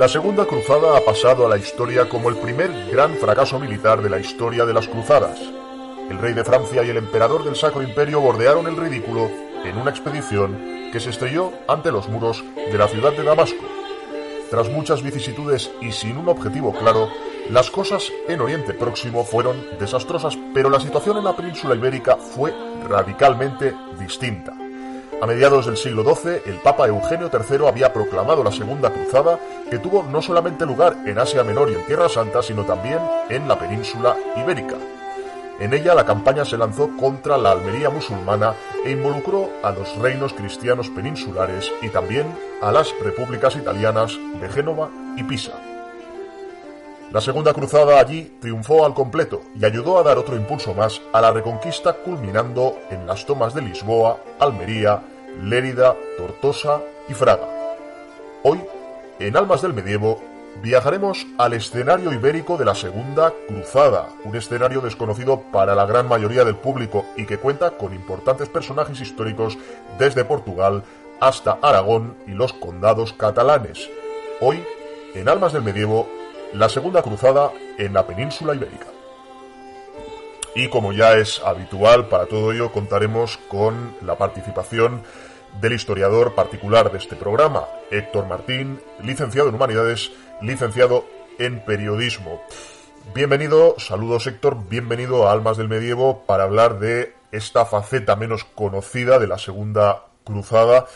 La Segunda Cruzada ha pasado a la historia como el primer gran fracaso militar de la historia de las cruzadas. El rey de Francia y el emperador del Sacro Imperio bordearon el ridículo en una expedición que se estrelló ante los muros de la ciudad de Damasco. Tras muchas vicisitudes y sin un objetivo claro, las cosas en Oriente Próximo fueron desastrosas, pero la situación en la península ibérica fue radicalmente distinta. A mediados del siglo XII, el Papa Eugenio III había proclamado la Segunda Cruzada, que tuvo no solamente lugar en Asia Menor y en Tierra Santa, sino también en la península ibérica. En ella la campaña se lanzó contra la Almería musulmana e involucró a los reinos cristianos peninsulares y también a las repúblicas italianas de Génova y Pisa. La Segunda Cruzada allí triunfó al completo y ayudó a dar otro impulso más a la reconquista culminando en las tomas de Lisboa, Almería, Lérida, Tortosa y Fraga. Hoy, en Almas del Medievo, viajaremos al escenario ibérico de la Segunda Cruzada, un escenario desconocido para la gran mayoría del público y que cuenta con importantes personajes históricos desde Portugal hasta Aragón y los condados catalanes. Hoy, en Almas del Medievo, la Segunda Cruzada en la península ibérica. Y como ya es habitual, para todo ello contaremos con la participación del historiador particular de este programa, Héctor Martín, licenciado en Humanidades, licenciado en Periodismo. Bienvenido, saludos Héctor, bienvenido a Almas del Medievo para hablar de esta faceta menos conocida de la Segunda Cruzada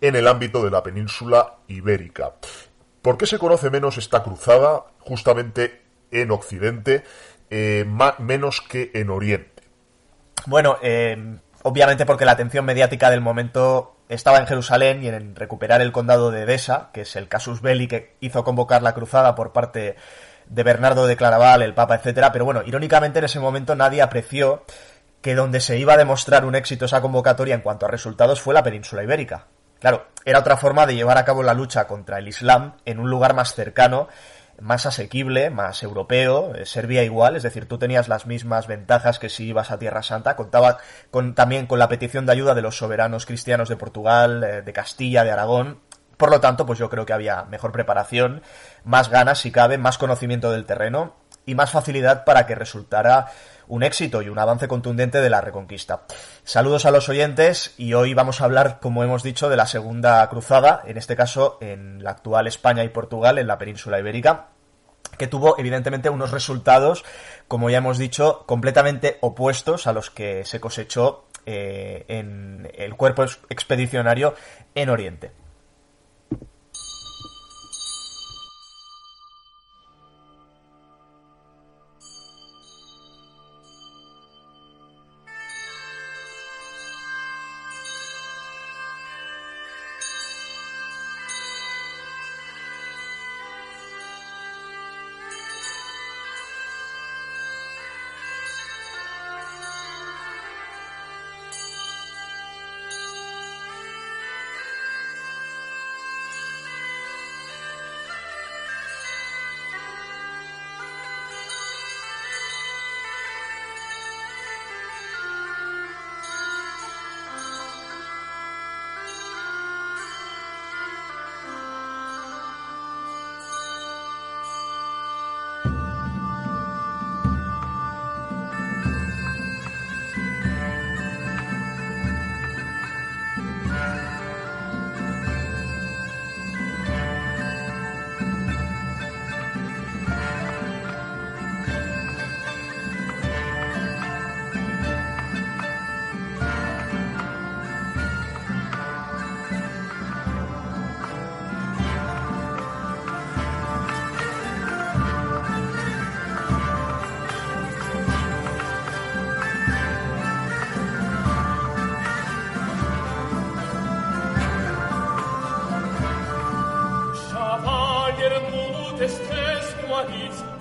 en el ámbito de la península ibérica. ¿Por qué se conoce menos esta cruzada justamente en Occidente, eh, menos que en Oriente? Bueno, eh, obviamente porque la atención mediática del momento estaba en Jerusalén y en recuperar el condado de Edesa, que es el casus belli que hizo convocar la cruzada por parte de Bernardo de Claraval, el Papa, etcétera. Pero bueno, irónicamente en ese momento nadie apreció que donde se iba a demostrar un éxito esa convocatoria en cuanto a resultados fue la península ibérica. Claro, era otra forma de llevar a cabo la lucha contra el Islam en un lugar más cercano, más asequible, más europeo, eh, servía igual, es decir, tú tenías las mismas ventajas que si ibas a Tierra Santa, contaba con, también con la petición de ayuda de los soberanos cristianos de Portugal, eh, de Castilla, de Aragón, por lo tanto, pues yo creo que había mejor preparación, más ganas si cabe, más conocimiento del terreno y más facilidad para que resultara un éxito y un avance contundente de la reconquista. Saludos a los oyentes y hoy vamos a hablar, como hemos dicho, de la Segunda Cruzada, en este caso en la actual España y Portugal, en la península ibérica que tuvo evidentemente unos resultados, como ya hemos dicho, completamente opuestos a los que se cosechó eh, en el cuerpo expedicionario en Oriente.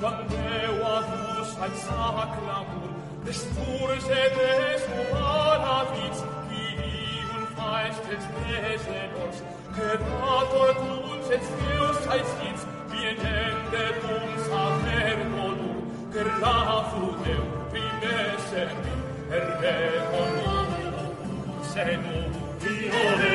Când meu adus al sac l'amor, Despurge de su alaviz, Qui un feistes mesenors, Gedator tuns et fius als hitz, Vienendet uns a vergonur, Gerlafu Deu, primeser mi, Erre honom, senum, viole,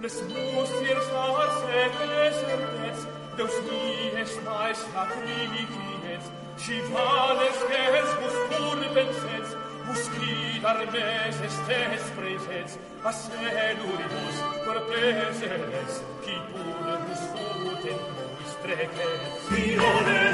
nes mus ir farse desertes, Deus dies mais sacrificies, si vales tes mus purvenses, buscidar mes estes preses, a senuribus per peseres, qui pur mus futen mus treques. Fiore